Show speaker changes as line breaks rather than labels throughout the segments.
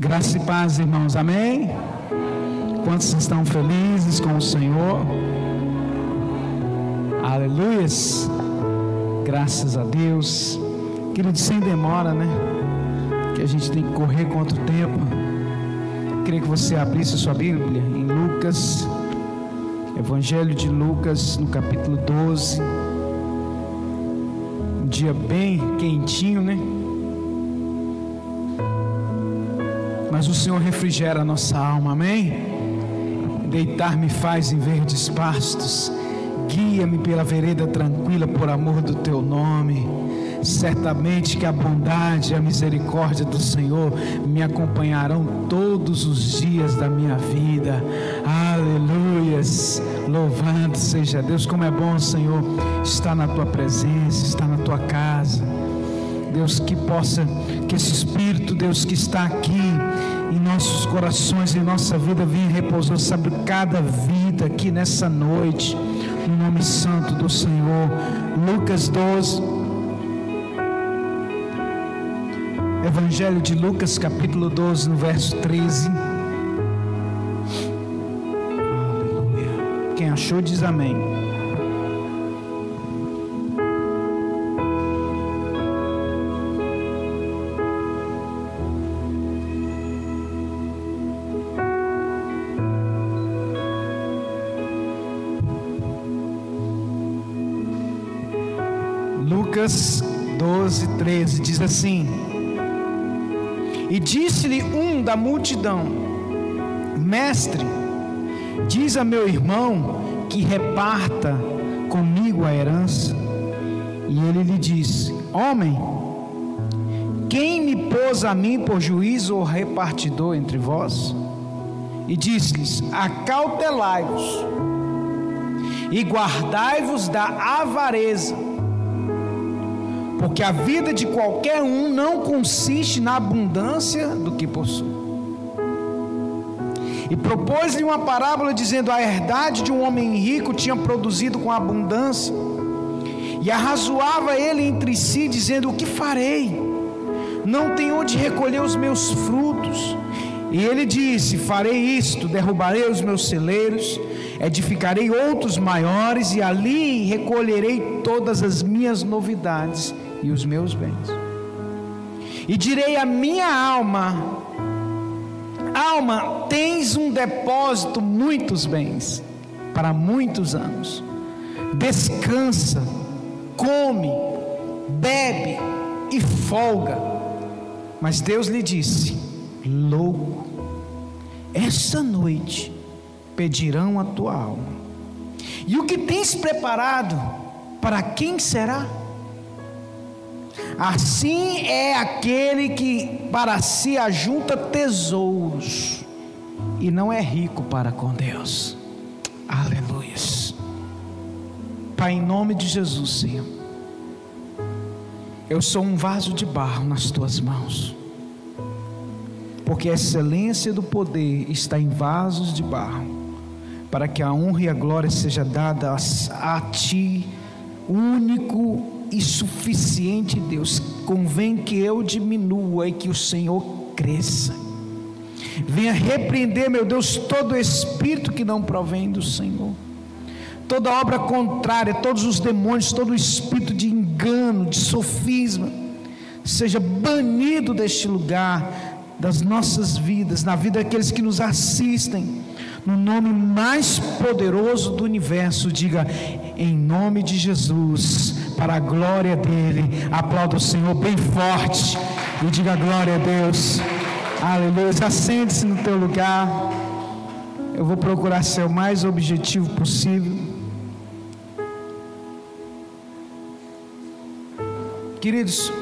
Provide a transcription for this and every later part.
Graça e paz, irmãos, amém? Quantos estão felizes com o Senhor? Aleluias, graças a Deus, querido, sem demora, né? Que a gente tem que correr contra o tempo. Queria que você abrisse sua Bíblia em Lucas, Evangelho de Lucas, no capítulo 12. Um dia bem quentinho, né? Mas o Senhor refrigera a nossa alma, amém? Deitar-me faz em verdes pastos, guia-me pela vereda tranquila por amor do teu nome. Certamente que a bondade e a misericórdia do Senhor me acompanharão todos os dias da minha vida. Aleluias! Louvado seja Deus, como é bom, Senhor, estar na tua presença, estar na tua casa. Deus, que possa, que esse Espírito, Deus, que está aqui em nossos corações, em nossa vida, venha repousar sobre cada vida aqui nessa noite, no nome santo do Senhor. Lucas 12. Evangelho de Lucas, capítulo 12, no verso 13. Aleluia. Quem achou, diz amém. Lucas 12, 13 diz assim: E disse-lhe um da multidão: Mestre, diz a meu irmão que reparta comigo a herança. E ele lhe disse: Homem, quem me pôs a mim por juiz ou repartidor entre vós? E disse-lhes: Acautelai-vos e guardai-vos da avareza porque a vida de qualquer um não consiste na abundância do que possui. E propôs-lhe uma parábola dizendo: a herdade de um homem rico tinha produzido com abundância. E arrazoava ele entre si, dizendo: O que farei? Não tenho onde recolher os meus frutos. E ele disse: Farei isto: derrubarei os meus celeiros, edificarei outros maiores, e ali recolherei todas as minhas novidades e os meus bens. E direi à minha alma: Alma, tens um depósito, muitos bens, para muitos anos. Descansa, come, bebe e folga. Mas Deus lhe disse: Louco, essa noite pedirão a tua alma. E o que tens preparado, para quem será? Assim é aquele que para si ajunta tesouros e não é rico para com Deus. Aleluia. Pai, em nome de Jesus, Senhor, eu sou um vaso de barro nas tuas mãos, porque a excelência do poder está em vasos de barro, para que a honra e a glória seja dada a ti, único e suficiente, Deus. Convém que eu diminua e que o Senhor cresça. Venha repreender, meu Deus, todo espírito que não provém do Senhor. Toda obra contrária, todos os demônios, todo espírito de engano, de sofisma, seja banido deste lugar, das nossas vidas, na vida daqueles que nos assistem no nome mais poderoso do universo, diga em nome de Jesus, para a glória dele. Aplauda o Senhor bem forte e diga glória a Deus. Aleluia. Acende-se no teu lugar. Eu vou procurar ser o mais objetivo possível. Queridos,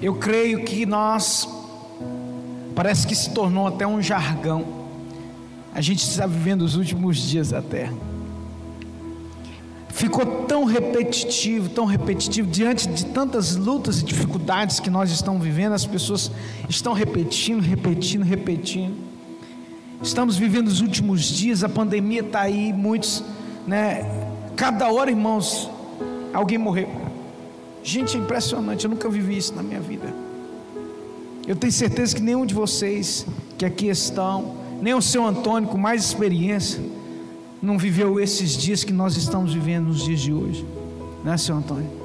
eu creio que nós Parece que se tornou até um jargão. A gente está vivendo os últimos dias da terra. Ficou tão repetitivo, tão repetitivo, diante de tantas lutas e dificuldades que nós estamos vivendo, as pessoas estão repetindo, repetindo, repetindo. Estamos vivendo os últimos dias, a pandemia está aí, muitos, né? Cada hora, irmãos, alguém morreu. Gente, é impressionante, eu nunca vivi isso na minha vida. Eu tenho certeza que nenhum de vocês que aqui estão, nem o seu Antônio com mais experiência, não viveu esses dias que nós estamos vivendo nos dias de hoje, né, seu Antônio?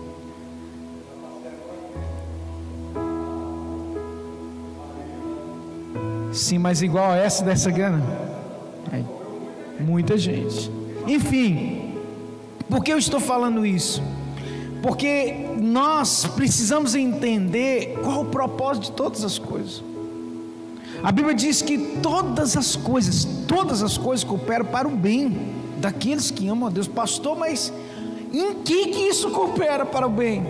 Sim, mas igual a essa dessa grana? É, muita gente. Enfim, por que eu estou falando isso? Porque nós precisamos entender qual o propósito de todas as coisas. A Bíblia diz que todas as coisas, todas as coisas cooperam para o bem daqueles que amam a Deus. Pastor, mas em que que isso coopera para o bem?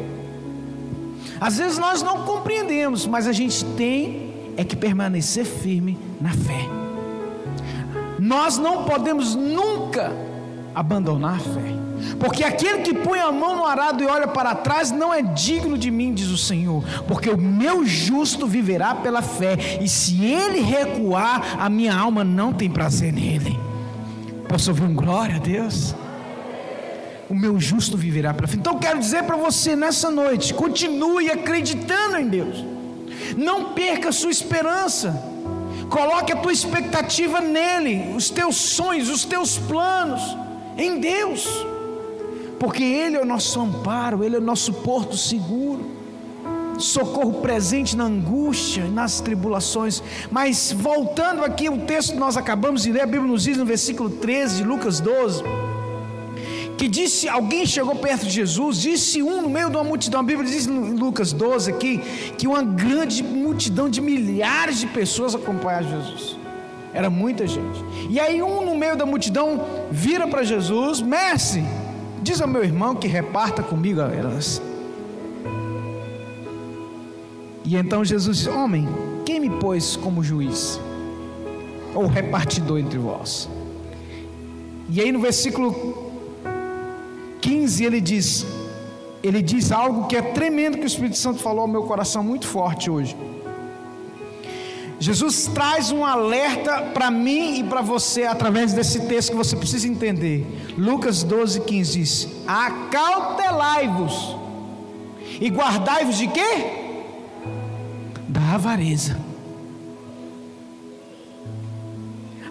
Às vezes nós não compreendemos, mas a gente tem é que permanecer firme na fé. Nós não podemos nunca abandonar a fé. Porque aquele que põe a mão no arado e olha para trás não é digno de mim, diz o Senhor. Porque o meu justo viverá pela fé, e se ele recuar, a minha alma não tem prazer nele. Posso ouvir um glória a Deus? O meu justo viverá pela fé. Então quero dizer para você nessa noite: continue acreditando em Deus, não perca a sua esperança. Coloque a tua expectativa nele, os teus sonhos, os teus planos em Deus porque Ele é o nosso amparo, Ele é o nosso porto seguro, socorro presente na angústia, nas tribulações. Mas voltando aqui o texto que nós acabamos de ler, a Bíblia nos diz no versículo 13 de Lucas 12, que disse, alguém chegou perto de Jesus, disse um no meio de uma multidão, a Bíblia diz em Lucas 12 aqui, que uma grande multidão de milhares de pessoas acompanhava Jesus. Era muita gente. E aí um no meio da multidão vira para Jesus, mestre, Diz ao meu irmão que reparta comigo elas. E então Jesus disse: Homem, quem me pôs como juiz? Ou repartidor entre vós? E aí no versículo 15 ele diz: Ele diz algo que é tremendo que o Espírito Santo falou ao meu coração muito forte hoje. Jesus traz um alerta para mim e para você através desse texto que você precisa entender. Lucas 12, 15 diz: Acautelai-vos e guardai-vos de quê? Da avareza.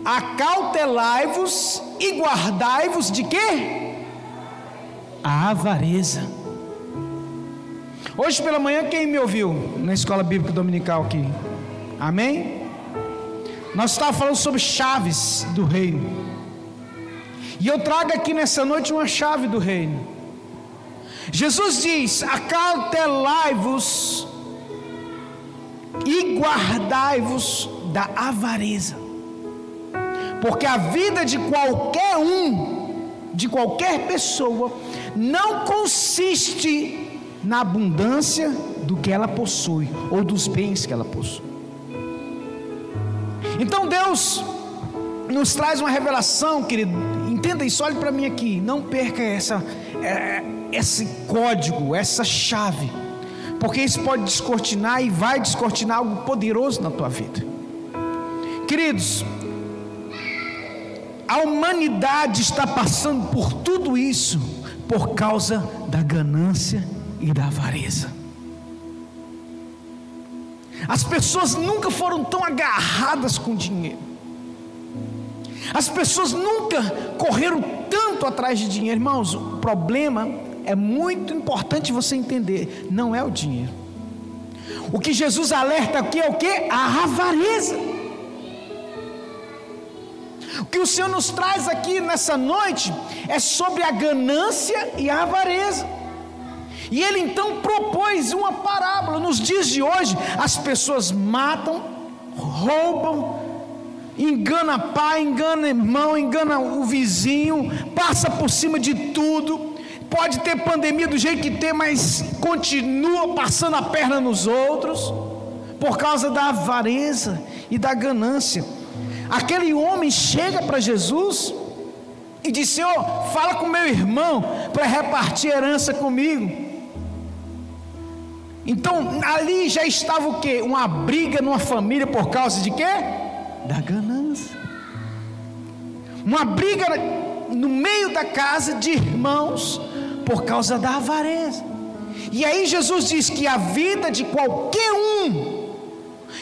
Acautelai-vos e guardai-vos de quê? A avareza. Hoje pela manhã, quem me ouviu na escola bíblica dominical aqui? Amém? Nós estávamos falando sobre chaves do reino. E eu trago aqui nessa noite uma chave do reino. Jesus diz: Acautelai-vos e guardai-vos da avareza, porque a vida de qualquer um, de qualquer pessoa, não consiste na abundância do que ela possui ou dos bens que ela possui. Então Deus nos traz uma revelação, querido. Entenda isso, olhe para mim aqui. Não perca essa, é, esse código, essa chave, porque isso pode descortinar e vai descortinar algo poderoso na tua vida. Queridos, a humanidade está passando por tudo isso por causa da ganância e da avareza. As pessoas nunca foram tão agarradas com dinheiro. As pessoas nunca correram tanto atrás de dinheiro. Irmãos, o problema é muito importante você entender: não é o dinheiro. O que Jesus alerta aqui é o que? A avareza. O que o Senhor nos traz aqui nessa noite é sobre a ganância e a avareza. E ele então propôs uma parábola. Nos dias de hoje, as pessoas matam, roubam, engana pai, engana irmão, engana o vizinho, passa por cima de tudo. Pode ter pandemia do jeito que tem, mas continua passando a perna nos outros por causa da avareza e da ganância. Aquele homem chega para Jesus e diz: Senhor, fala com meu irmão para repartir herança comigo. Então ali já estava o que? Uma briga numa família por causa de quê? Da ganância. Uma briga no meio da casa de irmãos por causa da avareza. E aí Jesus diz que a vida de qualquer um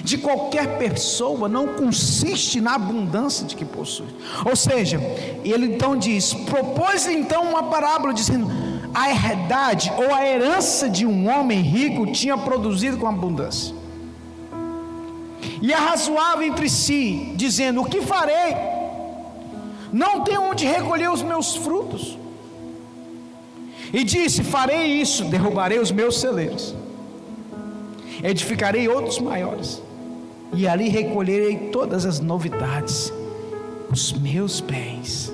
de qualquer pessoa não consiste na abundância de que possui. Ou seja, ele então diz: propôs então uma parábola dizendo: a herdade ou a herança de um homem rico tinha produzido com abundância. E arrazoava entre si, dizendo: O que farei? Não tenho onde recolher os meus frutos. E disse: Farei isso, derrubarei os meus celeiros, edificarei outros maiores e ali recolherei todas as novidades, os meus bens.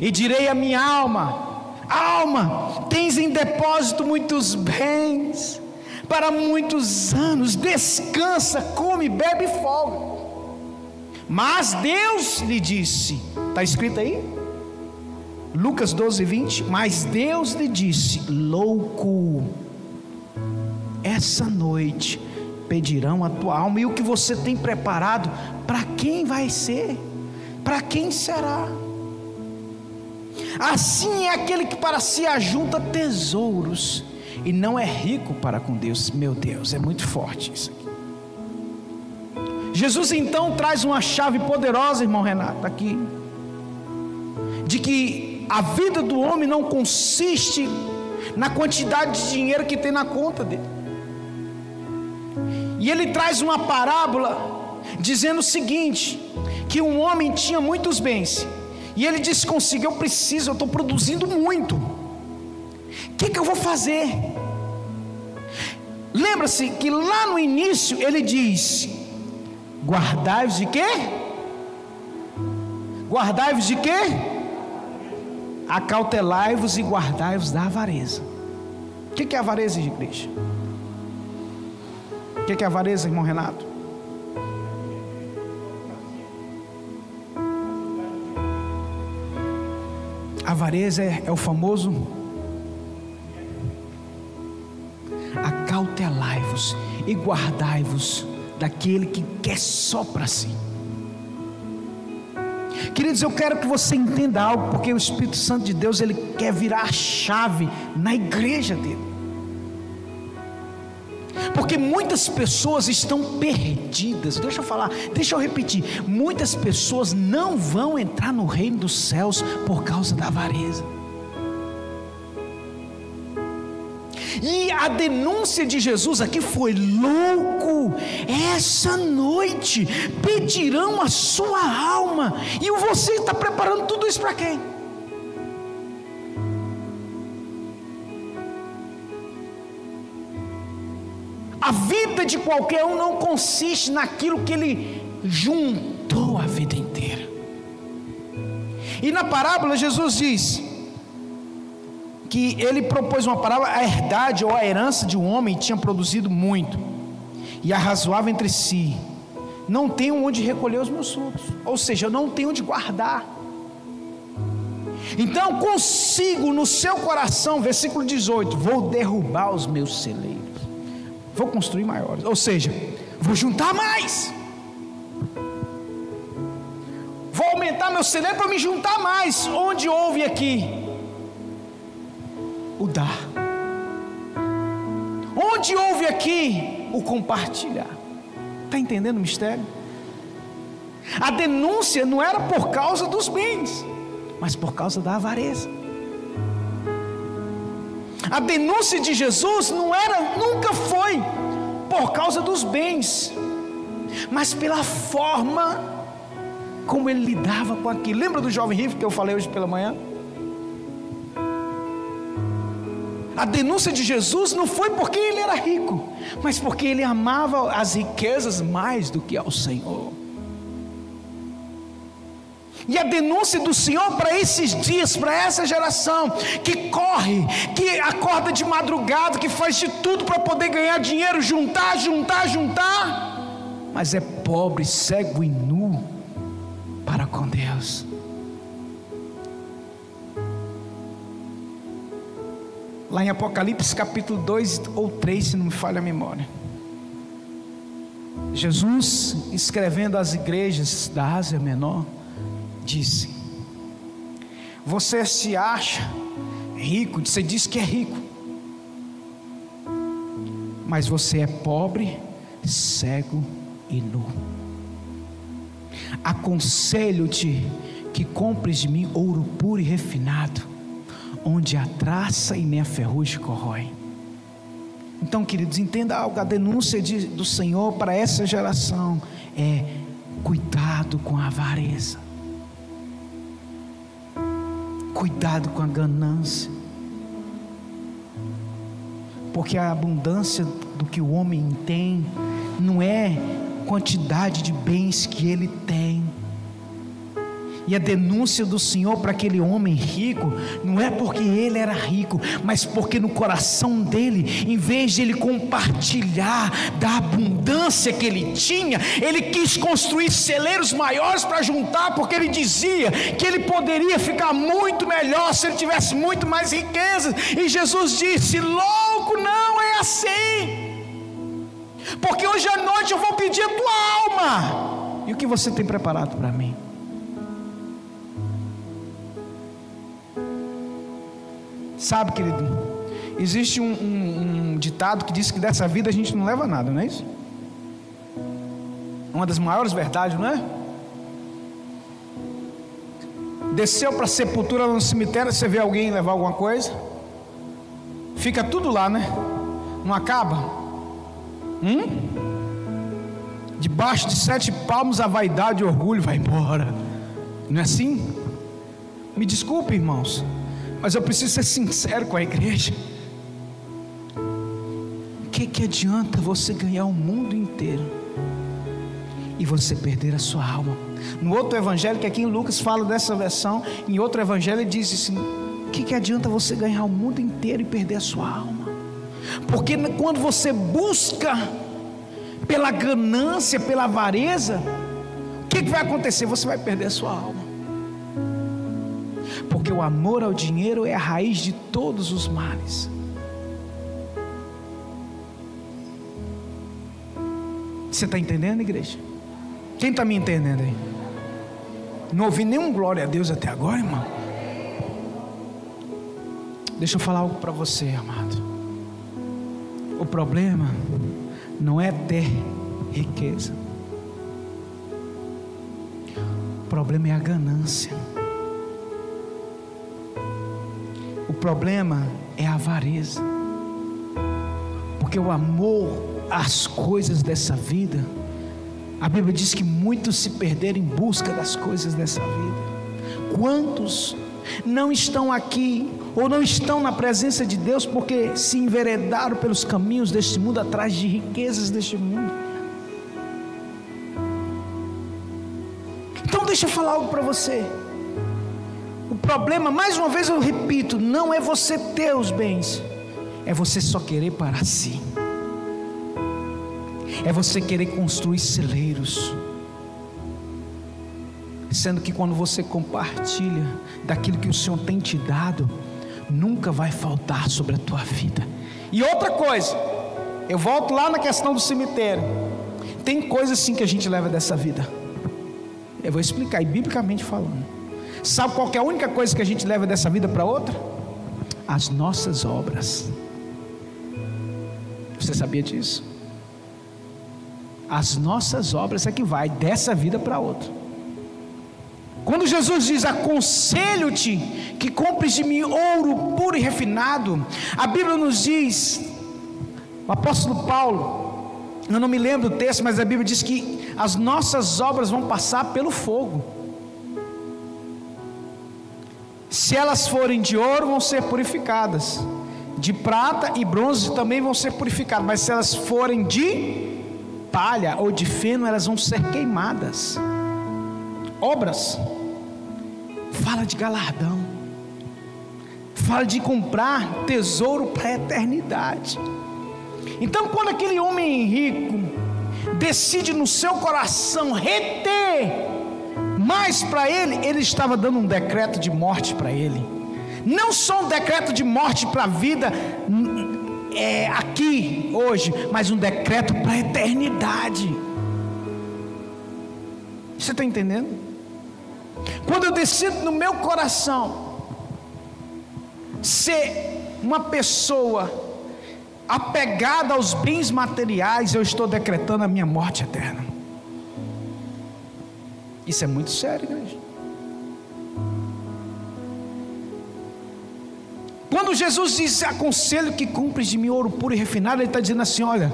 E direi à minha alma: Alma, tens em depósito muitos bens, para muitos anos, descansa, come, bebe e folga. Mas Deus lhe disse, está escrito aí? Lucas 12, 20. Mas Deus lhe disse: Louco, essa noite pedirão a tua alma, e o que você tem preparado, para quem vai ser? Para quem será? Assim é aquele que para si ajunta tesouros e não é rico para com Deus. Meu Deus, é muito forte isso aqui. Jesus então traz uma chave poderosa, irmão Renato, aqui, de que a vida do homem não consiste na quantidade de dinheiro que tem na conta dele. E ele traz uma parábola dizendo o seguinte: que um homem tinha muitos bens, e ele disse consigo: Eu preciso, eu estou produzindo muito, o que, que eu vou fazer? Lembra-se que lá no início ele diz: Guardai-vos de quê? Guardai-vos de quê? Acautelai-vos e guardai-vos da avareza. O que, é avareza, igreja? O que é avareza, irmão Renato? Avareza é, é o famoso acautelai-vos e guardai-vos daquele que quer só para si. Queridos, eu quero que você entenda algo, porque o Espírito Santo de Deus ele quer virar a chave na igreja dele. Porque muitas pessoas estão perdidas. Deixa eu falar, deixa eu repetir. Muitas pessoas não vão entrar no reino dos céus por causa da avareza. E a denúncia de Jesus aqui foi: louco, essa noite pedirão a sua alma, e você está preparando tudo isso para quem? A vida de qualquer um não consiste naquilo que ele juntou a vida inteira. E na parábola Jesus diz que ele propôs uma parábola, a herdade ou a herança de um homem tinha produzido muito e arrazoava entre si. Não tenho onde recolher os meus frutos, ou seja, eu não tenho onde guardar. Então consigo no seu coração, versículo 18: vou derrubar os meus celeiros vou construir maiores. Ou seja, vou juntar mais. Vou aumentar meu celeiro para me juntar mais. Onde houve aqui? O dar. Onde houve aqui o compartilhar? Está entendendo o mistério? A denúncia não era por causa dos bens, mas por causa da avareza. A denúncia de Jesus não era, nunca foi por causa dos bens, mas pela forma como ele lidava com aquilo. Lembra do jovem rico que eu falei hoje pela manhã? A denúncia de Jesus não foi porque ele era rico, mas porque ele amava as riquezas mais do que ao Senhor. E a denúncia do Senhor para esses dias, para essa geração que corre, que acorda de madrugada, que faz de tudo para poder ganhar dinheiro, juntar, juntar, juntar, mas é pobre, cego e nu para com Deus. Lá em Apocalipse capítulo 2 ou 3, se não me falha a memória. Jesus escrevendo às igrejas da Ásia Menor, disse: Você se acha rico, você diz que é rico, mas você é pobre, cego e nu. Aconselho-te que compres de mim ouro puro e refinado, onde a traça e nem a ferrugem corrói. Então, queridos, entenda algo: a denúncia de, do Senhor para essa geração é cuidado com a avareza, cuidado com a ganância, porque a abundância do que o homem tem não é quantidade de bens que ele tem, e a denúncia do Senhor para aquele homem rico não é porque ele era rico, mas porque no coração dele, em vez de ele compartilhar da abundância que ele tinha, ele quis construir celeiros maiores para juntar, porque ele dizia que ele poderia ficar muito melhor se ele tivesse muito mais riquezas. E Jesus disse: Louco, não é assim. Porque hoje à noite eu vou pedir a tua alma. E o que você tem preparado para mim? Sabe, querido, existe um, um, um, ditado que diz que dessa vida a gente não leva nada, não é isso? Uma das maiores verdades, não é? Desceu para a sepultura no cemitério, você vê alguém levar alguma coisa, fica tudo lá, né? Não acaba? Hum? Debaixo de sete palmos a vaidade e orgulho vai embora. Não é assim? Me desculpe, irmãos. Mas eu preciso ser sincero com a igreja. O que, que adianta você ganhar o mundo inteiro e você perder a sua alma? No outro evangelho, que aqui em Lucas fala dessa versão, em outro evangelho ele diz assim: o que, que adianta você ganhar o mundo inteiro e perder a sua alma? Porque quando você busca pela ganância, pela avareza, o que, que vai acontecer? Você vai perder a sua alma porque o amor ao dinheiro é a raiz de todos os males. Você está entendendo, igreja? Quem está me entendendo aí? Não ouvi nenhum glória a Deus até agora, irmão. Deixa eu falar algo para você, amado. O problema não é ter riqueza. O problema é a ganância. O problema é a avareza. Porque o amor às coisas dessa vida, a Bíblia diz que muitos se perderam em busca das coisas dessa vida. Quantos não estão aqui ou não estão na presença de Deus porque se enveredaram pelos caminhos deste mundo atrás de riquezas deste mundo? Então deixa eu falar algo para você problema, mais uma vez eu repito, não é você ter os bens, é você só querer para si, é você querer construir celeiros, sendo que quando você compartilha daquilo que o Senhor tem te dado, nunca vai faltar sobre a tua vida. E outra coisa, eu volto lá na questão do cemitério. Tem coisas sim que a gente leva dessa vida. Eu vou explicar, e biblicamente falando. Sabe qual é a única coisa que a gente leva dessa vida para outra? As nossas obras. Você sabia disso? As nossas obras é que vai dessa vida para outra. Quando Jesus diz: Aconselho-te que compres de mim ouro puro e refinado, a Bíblia nos diz, o apóstolo Paulo, eu não me lembro do texto, mas a Bíblia diz que as nossas obras vão passar pelo fogo. Se elas forem de ouro, vão ser purificadas. De prata e bronze também vão ser purificadas. Mas se elas forem de palha ou de feno, elas vão ser queimadas. Obras. Fala de galardão. Fala de comprar tesouro para a eternidade. Então, quando aquele homem rico decide no seu coração reter mas para ele, ele estava dando um decreto de morte para ele. Não só um decreto de morte para a vida é, aqui, hoje, mas um decreto para a eternidade. Você está entendendo? Quando eu decido no meu coração ser uma pessoa apegada aos bens materiais, eu estou decretando a minha morte eterna. Isso é muito sério, igreja. Quando Jesus diz aconselho que cumpres de mim ouro puro e refinado, Ele está dizendo assim: olha,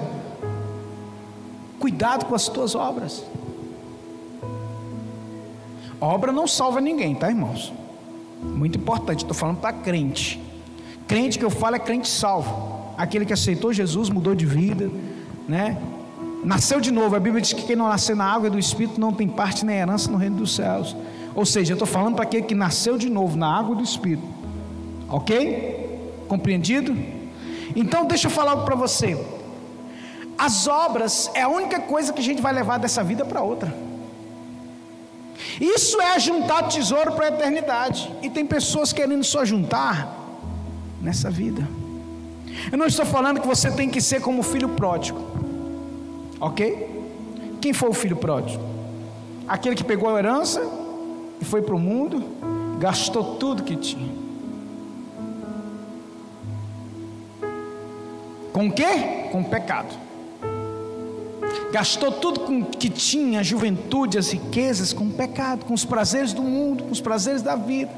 cuidado com as tuas obras. Obra não salva ninguém, tá, irmãos? Muito importante, estou falando para crente. Crente que eu falo é crente salvo. Aquele que aceitou Jesus, mudou de vida, né? Nasceu de novo. A Bíblia diz que quem não nascer na água do Espírito não tem parte nem herança no reino dos céus. Ou seja, eu estou falando para aquele que nasceu de novo na água do Espírito. Ok? Compreendido? Então deixa eu falar algo para você. As obras é a única coisa que a gente vai levar dessa vida para outra. Isso é juntar tesouro para a eternidade. E tem pessoas querendo só juntar nessa vida. Eu não estou falando que você tem que ser como filho pródigo. Ok? Quem foi o filho pródigo? Aquele que pegou a herança e foi para o mundo, gastou tudo que tinha. Com o quê? Com o pecado gastou tudo com que tinha, a juventude, as riquezas, com o pecado, com os prazeres do mundo, com os prazeres da vida.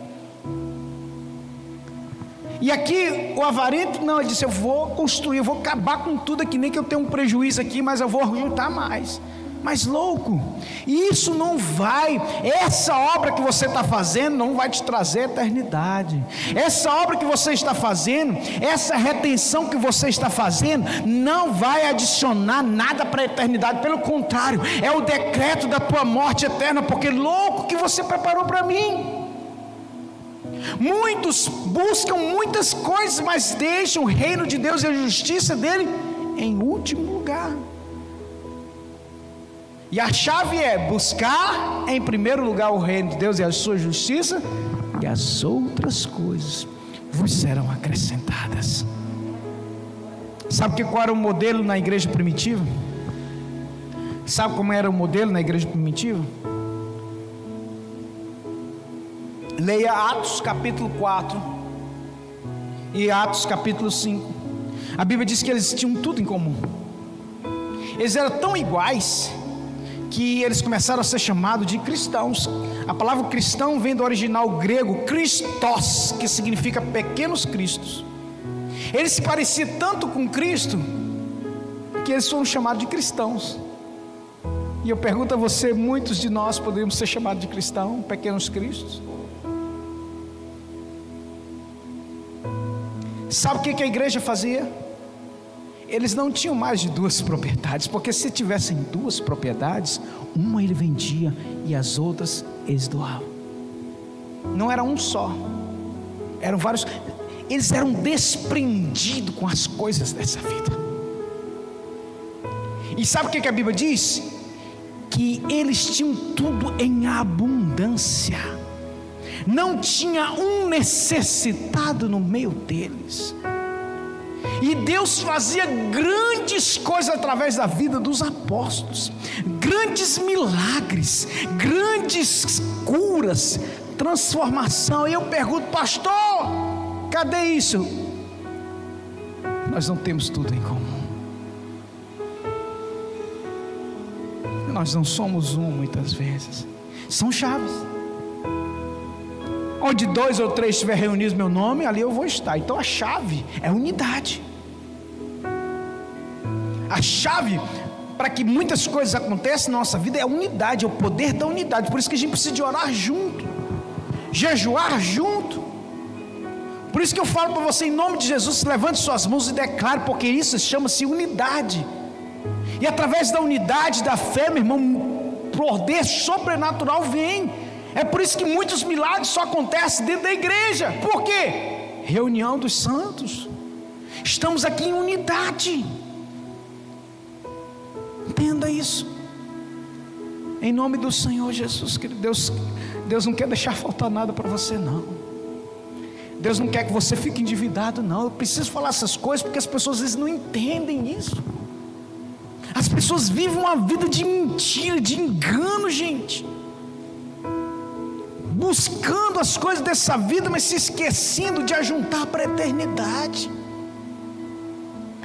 E aqui o avarento, não, ele disse: Eu vou construir, eu vou acabar com tudo aqui, nem que eu tenha um prejuízo aqui, mas eu vou juntar mais mas louco. Isso não vai, essa obra que você está fazendo não vai te trazer eternidade. Essa obra que você está fazendo, essa retenção que você está fazendo, não vai adicionar nada para a eternidade. Pelo contrário, é o decreto da tua morte eterna, porque louco que você preparou para mim. Muitos buscam muitas coisas, mas deixam o reino de Deus e a justiça dele em último lugar. E a chave é buscar em primeiro lugar o reino de Deus e a sua justiça, e as outras coisas vos serão acrescentadas. Sabe que qual era o modelo na igreja primitiva? Sabe como era o modelo na igreja primitiva? Leia Atos capítulo 4 e Atos capítulo 5. A Bíblia diz que eles tinham tudo em comum. Eles eram tão iguais que eles começaram a ser chamados de cristãos. A palavra cristão vem do original grego Christos, que significa pequenos cristos. Eles se pareciam tanto com Cristo que eles foram chamados de cristãos. E eu pergunto a você: muitos de nós podemos ser chamados de cristão, pequenos cristos? Sabe o que a igreja fazia? eles não tinham mais de duas propriedades, porque se tivessem duas propriedades, uma ele vendia e as outras eles doavam. Não era um só, eram vários. Eles eram desprendidos com as coisas dessa vida. E sabe o que a Bíblia diz? Que eles tinham tudo em abundância, não tinha um necessitado no meio deles. E Deus fazia grandes coisas através da vida dos apóstolos, grandes milagres, grandes curas, transformação. E eu pergunto, pastor, cadê isso? Nós não temos tudo em comum. Nós não somos um muitas vezes. São chaves. Onde dois ou três estiver reunidos meu nome, ali eu vou estar. Então a chave é unidade. A chave para que muitas coisas aconteçam na nossa vida é a unidade, é o poder da unidade. Por isso que a gente precisa de orar junto, jejuar junto. Por isso que eu falo para você, em nome de Jesus, levante suas mãos e declare, porque isso chama-se unidade. E através da unidade da fé, meu irmão, poder sobrenatural vem. É por isso que muitos milagres só acontecem dentro da igreja. Por quê? Reunião dos santos. Estamos aqui em unidade. Entenda isso. Em nome do Senhor Jesus, querido Deus, Deus não quer deixar faltar nada para você, não. Deus não quer que você fique endividado, não. Eu preciso falar essas coisas porque as pessoas às vezes não entendem isso. As pessoas vivem uma vida de mentira, de engano, gente. Buscando as coisas dessa vida, mas se esquecendo de ajuntar para a eternidade.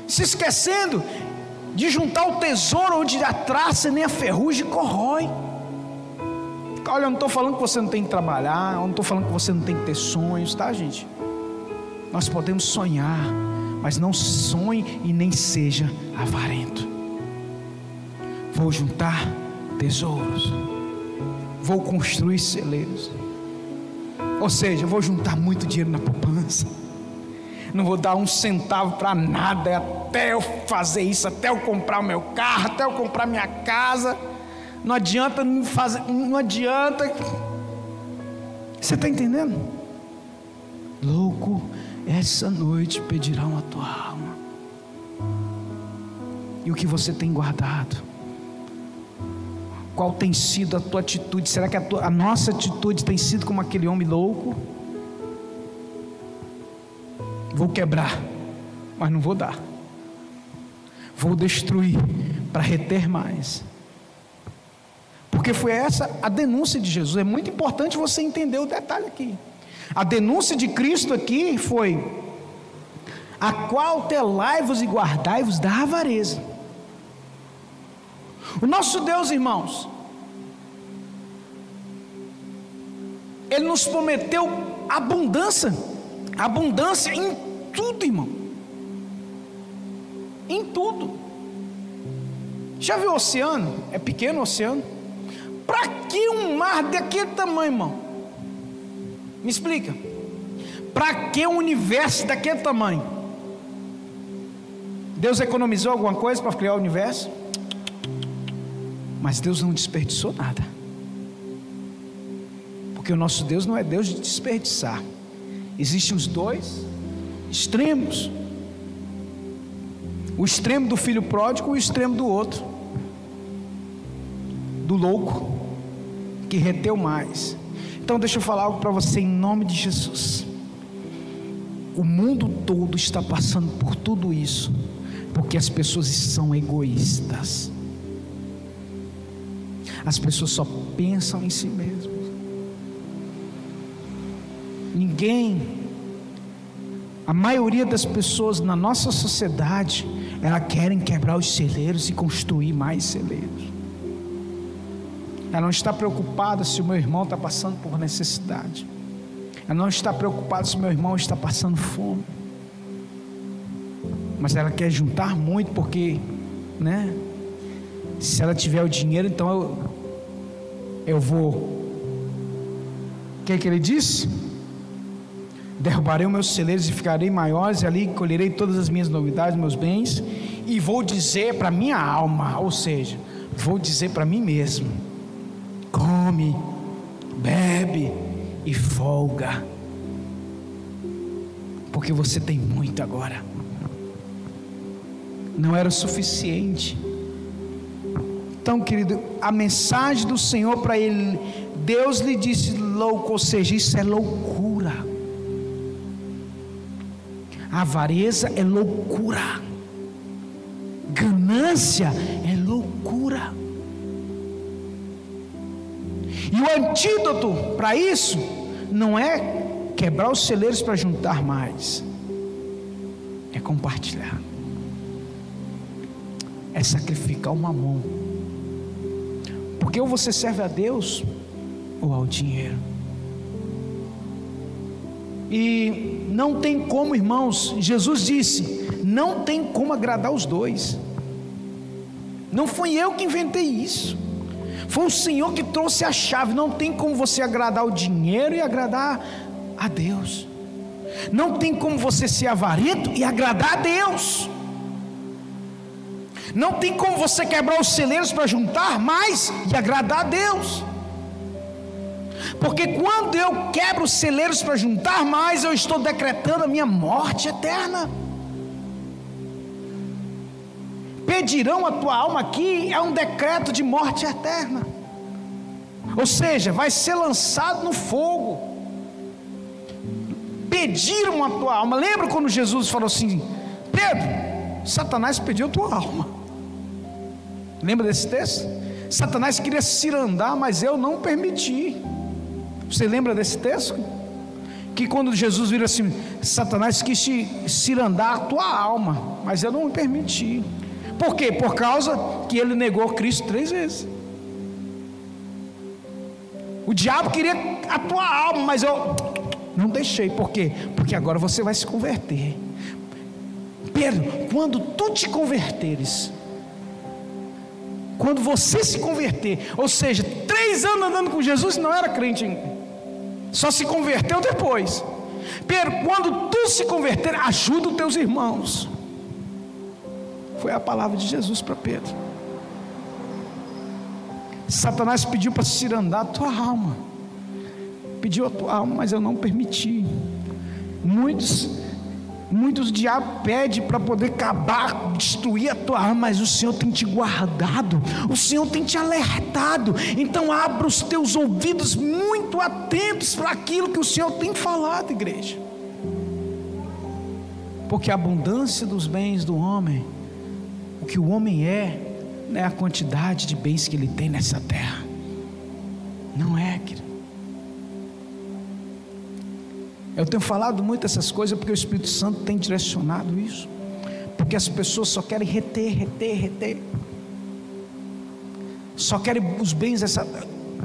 Se esquecendo de juntar o tesouro onde a traça nem a ferrugem corrói. Olha, eu não estou falando que você não tem que trabalhar, eu não estou falando que você não tem que ter sonhos, tá, gente? Nós podemos sonhar, mas não sonhe e nem seja avarento. Vou juntar tesouros, vou construir celeiros. Ou seja, eu vou juntar muito dinheiro na poupança. Não vou dar um centavo para nada até eu fazer isso, até eu comprar o meu carro, até eu comprar minha casa. Não adianta não fazer, não adianta. Você está entendendo? Louco, essa noite pedirão a tua alma. E o que você tem guardado? Qual tem sido a tua atitude? Será que a, tua, a nossa atitude tem sido como aquele homem louco? Vou quebrar, mas não vou dar. Vou destruir para reter mais. Porque foi essa a denúncia de Jesus. É muito importante você entender o detalhe aqui. A denúncia de Cristo aqui foi: a qual telai-vos e guardai-vos da avareza. O nosso Deus, irmãos, Ele nos prometeu abundância, abundância em tudo, irmão. Em tudo. Já viu o oceano? É pequeno o oceano? Para que um mar daquele tamanho, irmão? Me explica. Para que um universo daquele tamanho? Deus economizou alguma coisa para criar o universo? Mas Deus não desperdiçou nada. Porque o nosso Deus não é Deus de desperdiçar. Existem os dois extremos. O extremo do filho pródigo e o extremo do outro. Do louco, que reteu mais. Então deixa eu falar algo para você em nome de Jesus. O mundo todo está passando por tudo isso, porque as pessoas são egoístas. As pessoas só pensam em si mesmas. Ninguém, a maioria das pessoas na nossa sociedade, elas querem quebrar os celeiros e construir mais celeiros. Ela não está preocupada se o meu irmão está passando por necessidade. Ela não está preocupada se o meu irmão está passando fome. Mas ela quer juntar muito porque, né? Se ela tiver o dinheiro, então eu, eu vou. O que, que ele disse? Derrubarei os meus celeiros e ficarei maiores, e ali colherei todas as minhas novidades, meus bens, e vou dizer para minha alma, ou seja, vou dizer para mim mesmo: come, bebe e folga, porque você tem muito agora. Não era o suficiente então, querido, a mensagem do Senhor para ele, Deus lhe disse louco, ou seja, isso é loucura. A avareza é loucura. Ganância é loucura. E o antídoto para isso não é quebrar os celeiros para juntar mais, é compartilhar, é sacrificar uma mão porque ou você serve a Deus ou ao dinheiro. E não tem como, irmãos, Jesus disse: não tem como agradar os dois. Não fui eu que inventei isso. Foi o Senhor que trouxe a chave. Não tem como você agradar o dinheiro e agradar a Deus. Não tem como você ser avarento e agradar a Deus. Não tem como você quebrar os celeiros para juntar mais e agradar a Deus. Porque quando eu quebro os celeiros para juntar mais, eu estou decretando a minha morte eterna. Pedirão a tua alma aqui, é um decreto de morte eterna. Ou seja, vai ser lançado no fogo. Pediram a tua alma. Lembra quando Jesus falou assim: Pedro, Satanás pediu a tua alma. Lembra desse texto? Satanás queria cirandar, mas eu não permiti. Você lembra desse texto? Que quando Jesus vira assim, Satanás quis cirandar a tua alma, mas eu não permiti. Por quê? Por causa que ele negou Cristo três vezes. O diabo queria a tua alma, mas eu não deixei. Por quê? Porque agora você vai se converter. Pedro, quando tu te converteres, quando você se converter, ou seja, três anos andando com Jesus não era crente ainda, só se converteu depois. Pedro, quando tu se converter, ajuda os teus irmãos. Foi a palavra de Jesus para Pedro. Satanás pediu para cirandar a tua alma. Pediu a tua alma, mas eu não permiti. Muitos, muitos diabos pedem para poder acabar, destruir a tua alma, mas o Senhor tem te guardado, o Senhor tem te alertado. Então abra os teus ouvidos muito atentos para aquilo que o Senhor tem falado, igreja. Porque a abundância dos bens do homem, o que o homem é, não é a quantidade de bens que ele tem nessa terra. Não é, querido. Eu tenho falado muito essas coisas porque o Espírito Santo tem direcionado isso. Porque as pessoas só querem reter, reter, reter. Só querem os bens dessa.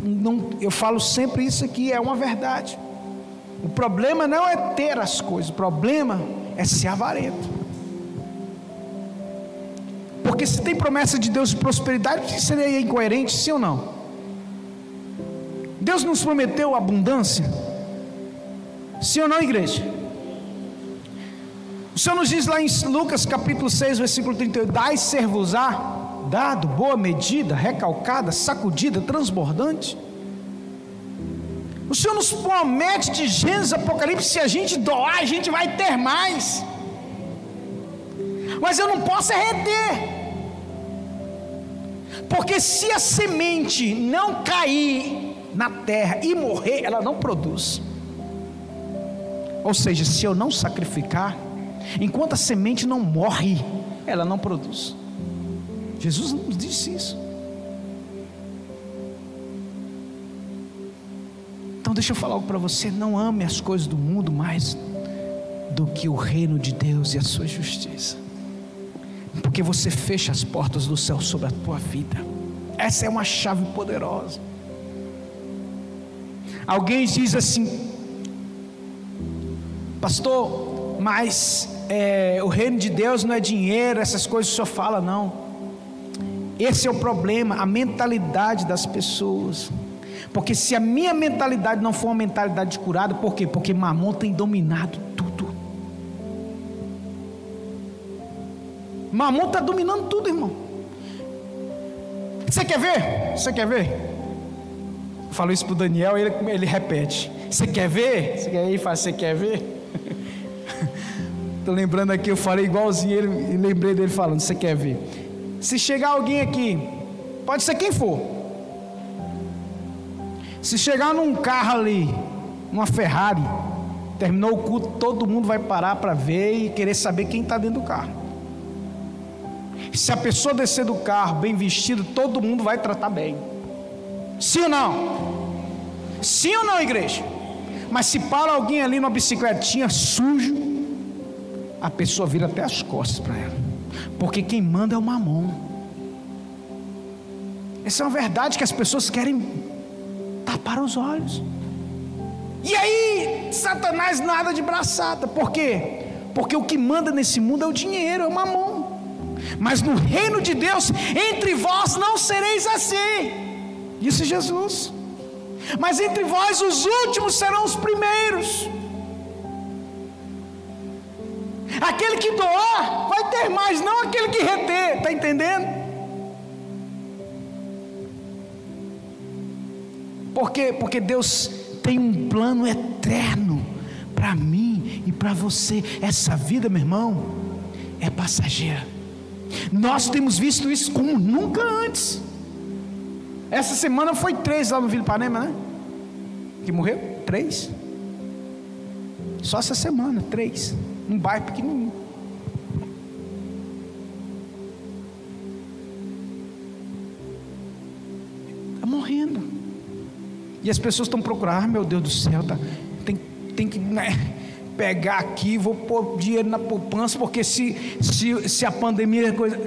Não, eu falo sempre isso aqui, é uma verdade. O problema não é ter as coisas, o problema é ser avarento. Porque se tem promessa de Deus de prosperidade, seria incoerente, sim ou não? Deus nos prometeu abundância? Sim ou não, igreja? O Senhor nos diz lá em Lucas capítulo 6, versículo 38: Dai ser-vos-á, dado, boa medida, recalcada, sacudida, transbordante. O Senhor nos promete de Gênesis Apocalipse: se a gente doar, a gente vai ter mais. Mas eu não posso é reter. Porque se a semente não cair na terra e morrer, ela não produz. Ou seja, se eu não sacrificar, enquanto a semente não morre, ela não produz. Jesus nos disse isso. Então deixa eu falar algo para você, não ame as coisas do mundo mais do que o reino de Deus e a sua justiça porque você fecha as portas do céu sobre a tua vida. Essa é uma chave poderosa. Alguém diz assim, pastor, mas é, o reino de Deus não é dinheiro, essas coisas senhor fala, não. Esse é o problema, a mentalidade das pessoas. Porque se a minha mentalidade não for uma mentalidade curada, por quê? Porque mamon tem dominado Mamon está dominando tudo, irmão. Você quer ver? Você quer ver? Eu falo isso para o Daniel, ele, ele repete. Você quer ver? Você quer ir você quer ver? Estou lembrando aqui, eu falei igualzinho ele e lembrei dele falando, você quer ver? Se chegar alguém aqui, pode ser quem for. Se chegar num carro ali, numa Ferrari, terminou o culto, todo mundo vai parar para ver e querer saber quem está dentro do carro. Se a pessoa descer do carro bem vestido, todo mundo vai tratar bem. Sim ou não? Sim ou não, igreja? Mas se para alguém ali numa bicicletinha sujo, a pessoa vira até as costas para ela. Porque quem manda é o mamão. Essa é uma verdade que as pessoas querem tapar os olhos. E aí, Satanás nada de braçada. Por quê? Porque o que manda nesse mundo é o dinheiro, é o mamão. Mas no reino de Deus, entre vós não sereis assim, disse Jesus. Mas entre vós os últimos serão os primeiros. Aquele que doar vai ter mais, não aquele que reter, está entendendo? Por quê? Porque Deus tem um plano eterno para mim e para você. Essa vida, meu irmão, é passageira. Nós temos visto isso como nunca antes. Essa semana foi três lá no Vila Ipanema, né? Que morreu? Três. Só essa semana, três. Um bairro pequenininho. Está morrendo. E as pessoas estão procurando, ah, meu Deus do céu, tá, tem, tem que. Né? pegar aqui, vou pôr dinheiro na poupança, porque se, se, se a pandemia coisa,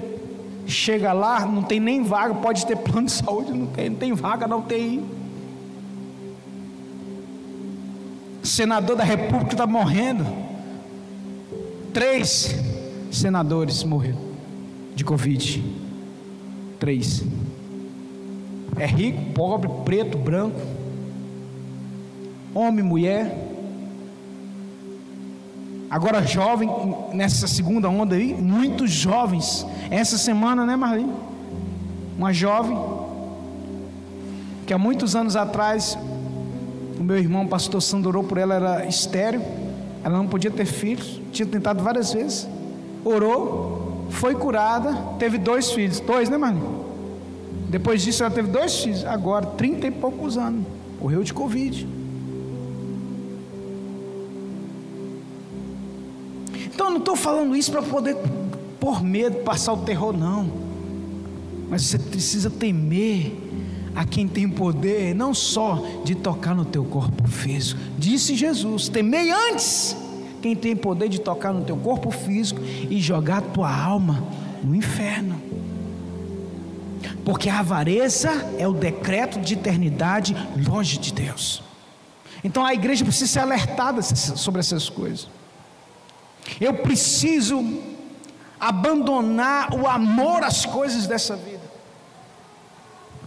chega lá, não tem nem vaga, pode ter plano de saúde, não tem, não tem vaga, não tem. senador da República está morrendo. Três senadores morreram de Covid. Três. É rico, pobre, preto, branco, homem, mulher. Agora jovem, nessa segunda onda aí, muitos jovens. Essa semana, né, Marlene? Uma jovem que há muitos anos atrás o meu irmão, pastor Sandro, orou por ela, era estéreo, ela não podia ter filhos, tinha tentado várias vezes, orou, foi curada, teve dois filhos, dois, né, mano? Depois disso ela teve dois filhos, agora, trinta e poucos anos, morreu de Covid. Então eu não estou falando isso para poder por medo, passar o terror, não. Mas você precisa temer a quem tem poder não só de tocar no teu corpo físico. Disse Jesus: temei antes quem tem poder de tocar no teu corpo físico e jogar tua alma no inferno. Porque a avareza é o decreto de eternidade longe de Deus. Então a igreja precisa ser alertada sobre essas coisas. Eu preciso abandonar o amor às coisas dessa vida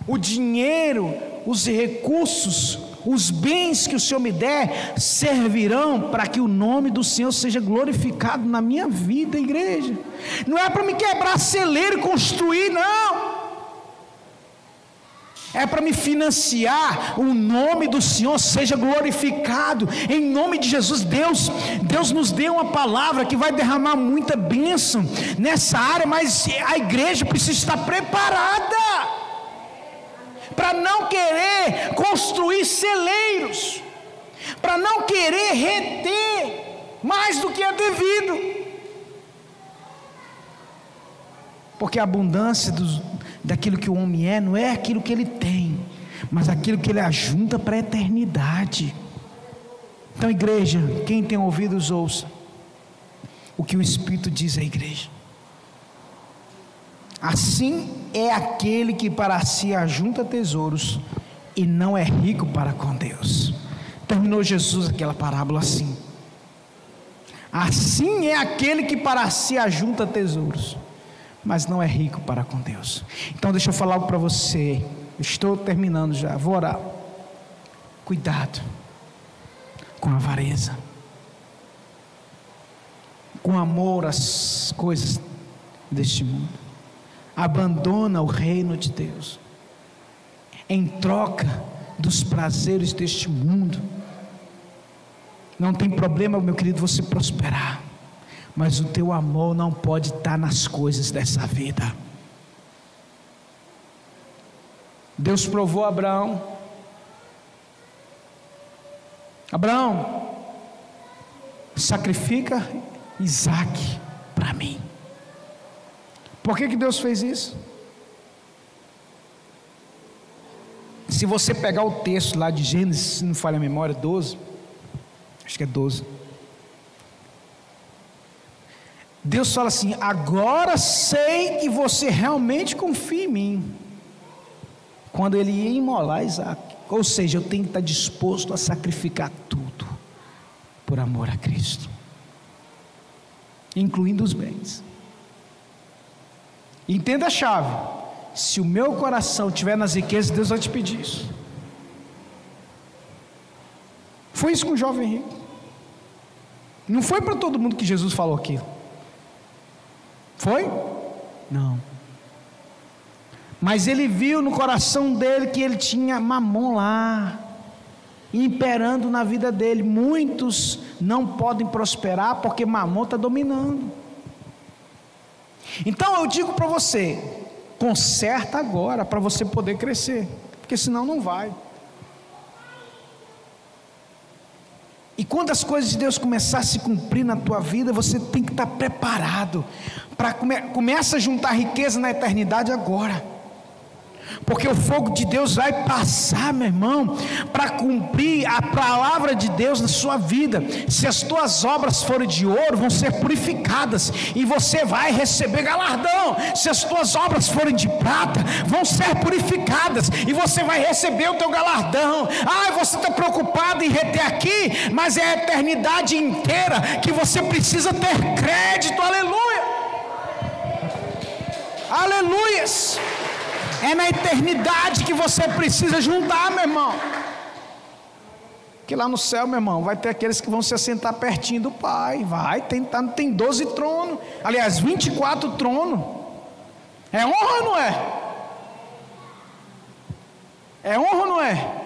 o dinheiro, os recursos, os bens que o Senhor me der servirão para que o nome do Senhor seja glorificado na minha vida, igreja. Não é para me quebrar celeiro e construir, não. É para me financiar, o nome do Senhor seja glorificado, em nome de Jesus. Deus, Deus nos deu uma palavra que vai derramar muita bênção nessa área, mas a igreja precisa estar preparada para não querer construir celeiros, para não querer reter mais do que é devido. Porque a abundância dos, daquilo que o homem é não é aquilo que ele tem, mas aquilo que ele ajunta para a eternidade. Então, igreja, quem tem ouvidos, ouça o que o Espírito diz à igreja. Assim é aquele que para si ajunta tesouros e não é rico para com Deus. Terminou Jesus aquela parábola assim. Assim é aquele que para si ajunta tesouros, mas não é rico para com Deus. Então deixa eu falar para você. Estou terminando já, vou orar. Cuidado com a avareza, com amor às coisas deste mundo abandona o reino de Deus, em troca dos prazeres deste mundo. Não tem problema, meu querido, você prosperar, mas o teu amor não pode estar nas coisas dessa vida. Deus provou Abraão. Abraão, sacrifica Isaac para mim. Por que, que Deus fez isso? Se você pegar o texto lá de Gênesis, se não falha a memória, 12, acho que é 12. Deus fala assim: agora sei que você realmente confia em mim. Quando ele ia imolar Isaac. Ou seja, eu tenho que estar disposto a sacrificar tudo por amor a Cristo, incluindo os bens. Entenda a chave. Se o meu coração estiver nas riquezas, Deus vai te pedir isso. Foi isso com o jovem rico. Não foi para todo mundo que Jesus falou aquilo. Foi? Não. Mas ele viu no coração dele que ele tinha mamon lá, imperando na vida dele. Muitos não podem prosperar porque mamon está dominando. Então eu digo para você: conserta agora para você poder crescer, porque senão não vai. E quando as coisas de Deus começar a se cumprir na tua vida, você tem que estar preparado para come, começa a juntar riqueza na eternidade agora. Porque o fogo de Deus vai passar, meu irmão, para cumprir a palavra de Deus na sua vida. Se as tuas obras forem de ouro, vão ser purificadas e você vai receber galardão. Se as tuas obras forem de prata, vão ser purificadas e você vai receber o teu galardão. Ah, você está preocupado em reter aqui, mas é a eternidade inteira que você precisa ter crédito. Aleluia. Aleluias. É na eternidade que você precisa juntar, meu irmão. Que lá no céu, meu irmão, vai ter aqueles que vão se assentar pertinho do Pai. Vai, tem, tá, tem 12 tronos. Aliás, 24 tronos. É honra ou não é? É honra ou não é?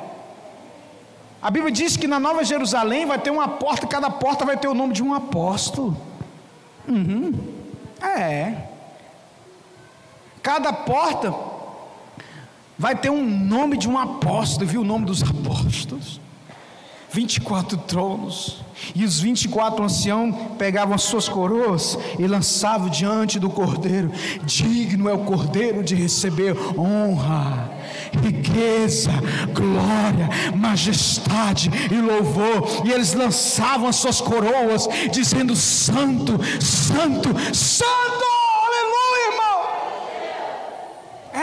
A Bíblia diz que na Nova Jerusalém vai ter uma porta, cada porta vai ter o nome de um apóstolo. Uhum. É. Cada porta vai ter um nome de um apóstolo, viu o nome dos apóstolos? 24 tronos, e os 24 anciãos pegavam as suas coroas e lançavam diante do cordeiro. Digno é o cordeiro de receber honra, riqueza, glória, majestade e louvor. E eles lançavam as suas coroas, dizendo: Santo, Santo, Santo.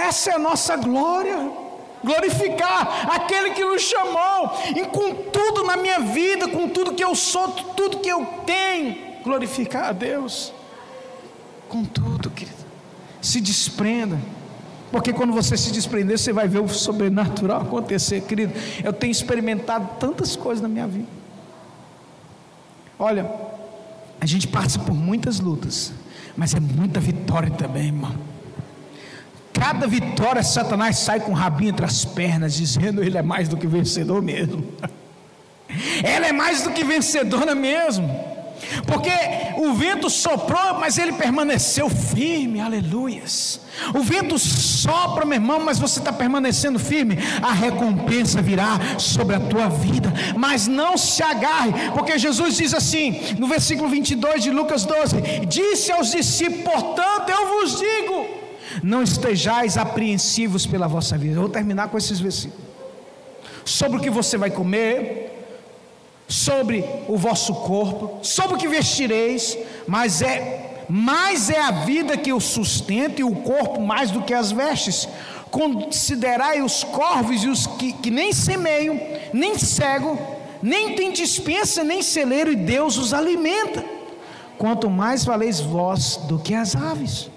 Essa é a nossa glória. Glorificar aquele que nos chamou, e com tudo na minha vida, com tudo que eu sou, tudo que eu tenho, glorificar a Deus. Com tudo, querido. Se desprenda. Porque quando você se desprender, você vai ver o sobrenatural acontecer, querido. Eu tenho experimentado tantas coisas na minha vida. Olha, a gente passa por muitas lutas, mas é muita vitória também, irmão. Cada vitória, Satanás sai com o rabinho entre as pernas, dizendo: Ele é mais do que vencedor mesmo. Ela é mais do que vencedora mesmo. Porque o vento soprou, mas ele permaneceu firme, aleluias. O vento sopra, meu irmão, mas você está permanecendo firme. A recompensa virá sobre a tua vida, mas não se agarre, porque Jesus diz assim, no versículo 22 de Lucas 12: Disse aos discípulos, portanto, eu vos digo não estejais apreensivos pela vossa vida. Eu vou terminar com esses versículos. Sobre o que você vai comer, sobre o vosso corpo, sobre o que vestireis, mas é mais é a vida que o sustenta e o corpo mais do que as vestes. Considerai os corvos e os que, que nem semeiam, nem cego, nem tem dispensa, nem celeiro, e Deus os alimenta. Quanto mais valeis vós do que as aves.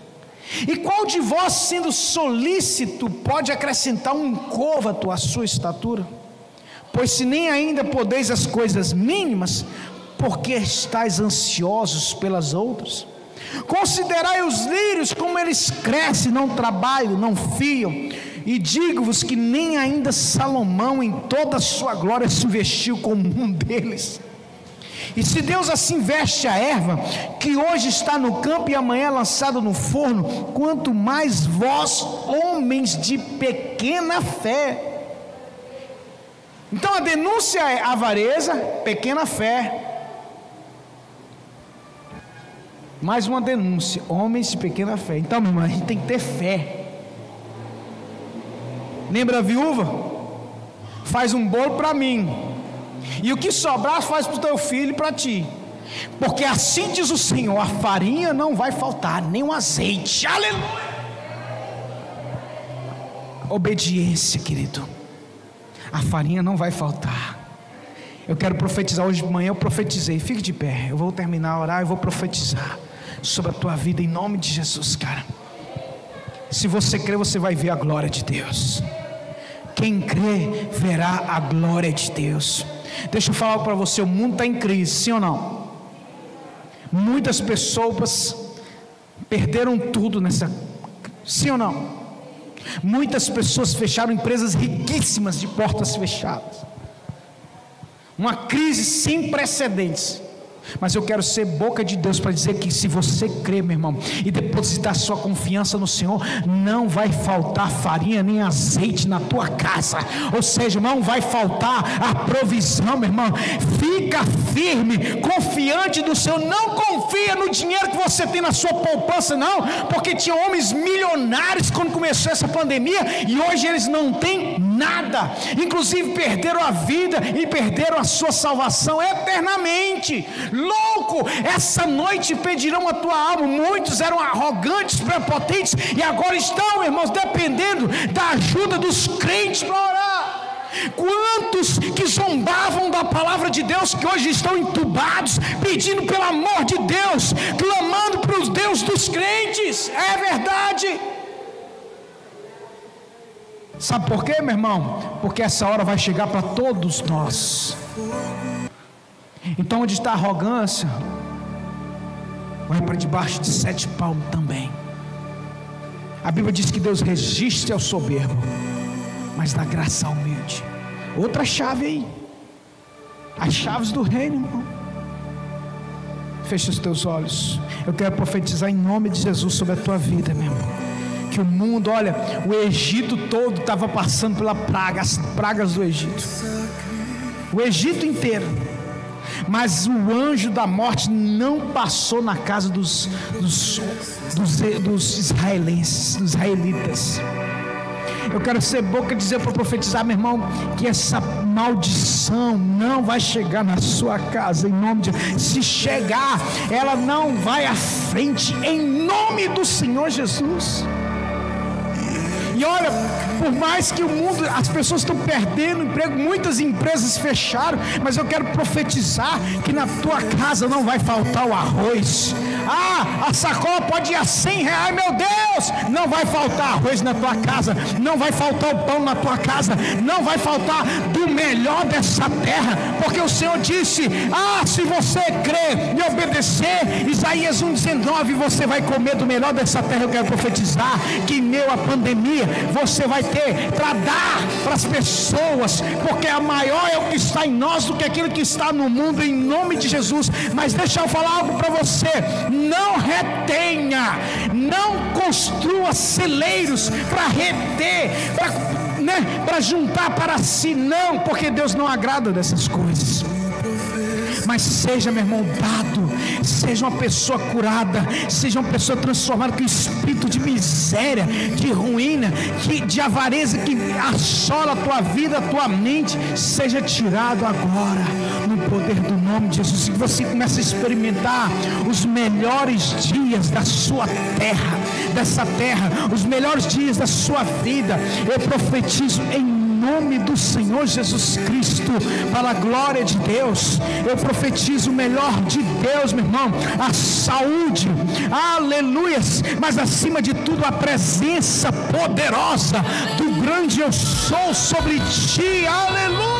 E qual de vós, sendo solícito, pode acrescentar um côvato à sua estatura? Pois se nem ainda podeis as coisas mínimas, porque estáis ansiosos pelas outras? Considerai os lírios como eles crescem, não trabalham, não fiam, e digo-vos que nem ainda Salomão, em toda a sua glória, se vestiu como um deles. E se Deus assim veste a erva, que hoje está no campo e amanhã é lançada no forno, quanto mais vós, homens de pequena fé. Então a denúncia é avareza, pequena fé. Mais uma denúncia, homens de pequena fé. Então, meu irmão, a gente tem que ter fé. Lembra a viúva? Faz um bolo para mim. E o que sobrar, faz para o teu filho e para ti. Porque assim diz o Senhor: a farinha não vai faltar, nem o azeite. Aleluia! Obediência, querido. A farinha não vai faltar. Eu quero profetizar hoje de manhã. Eu profetizei. Fique de pé. Eu vou terminar a orar. Eu vou profetizar sobre a tua vida em nome de Jesus, cara. Se você crer, você vai ver a glória de Deus. Quem crê, verá a glória de Deus. Deixa eu falar para você: o mundo está em crise, sim ou não? Muitas pessoas perderam tudo nessa. Sim ou não? Muitas pessoas fecharam empresas riquíssimas de portas fechadas. Uma crise sem precedentes. Mas eu quero ser boca de Deus para dizer que se você crer, meu irmão, e depositar sua confiança no Senhor, não vai faltar farinha nem azeite na tua casa. Ou seja, não vai faltar a provisão, meu irmão. Fica firme, confiante do Senhor. Não confia no dinheiro que você tem na sua poupança, não, porque tinha homens milionários quando começou essa pandemia e hoje eles não têm nada. Inclusive perderam a vida e perderam a sua salvação eternamente louco, essa noite pedirão a tua alma. Muitos eram arrogantes, prepotentes, e agora estão, irmãos, dependendo da ajuda dos crentes para orar. Quantos que zombavam da palavra de Deus que hoje estão entubados, pedindo pelo amor de Deus, clamando para os Deus dos crentes? É verdade. Sabe por quê, meu irmão? Porque essa hora vai chegar para todos nós. Então, onde está a arrogância, vai para debaixo de sete palmos também. A Bíblia diz que Deus resiste ao soberbo, mas dá graça ao humilde. Outra chave aí. As chaves do reino, irmão. Feche os teus olhos. Eu quero profetizar em nome de Jesus sobre a tua vida, meu irmão. Que o mundo, olha, o Egito todo estava passando pela praga, as pragas do Egito. O Egito inteiro mas o anjo da morte não passou na casa dos, dos, dos, dos israelenses, dos israelitas. Eu quero ser boca e dizer para profetizar, meu irmão, que essa maldição não vai chegar na sua casa, em nome de Se chegar, ela não vai à frente, em nome do Senhor Jesus. E olha, por mais que o mundo, as pessoas estão perdendo emprego, muitas empresas fecharam, mas eu quero profetizar que na tua casa não vai faltar o arroz. Ah, a sacola pode ir a 100 reais, meu Deus! Não vai faltar arroz na tua casa, não vai faltar o pão na tua casa, não vai faltar do melhor dessa terra, porque o Senhor disse: Ah, se você crer e obedecer, Isaías 1,19, você vai comer do melhor dessa terra. Eu quero profetizar que meio à pandemia você vai para dar para as pessoas, porque a maior é o que está em nós do que aquilo que está no mundo, em nome de Jesus. Mas deixa eu falar algo para você: não retenha, não construa celeiros para reter, para né, juntar para si, não, porque Deus não agrada dessas coisas mas seja, meu irmão, dado, seja uma pessoa curada, seja uma pessoa transformada. Com espírito de miséria, de ruína, que, de avareza que assola a tua vida, a tua mente, seja tirado agora, no poder do nome de Jesus, que você comece a experimentar os melhores dias da sua terra, dessa terra, os melhores dias da sua vida. Eu profetizo em nome do Senhor Jesus Cristo, para a glória de Deus, eu profetizo o melhor de Deus, meu irmão, a saúde, aleluias, mas acima de tudo a presença poderosa do grande eu sou sobre ti, aleluia.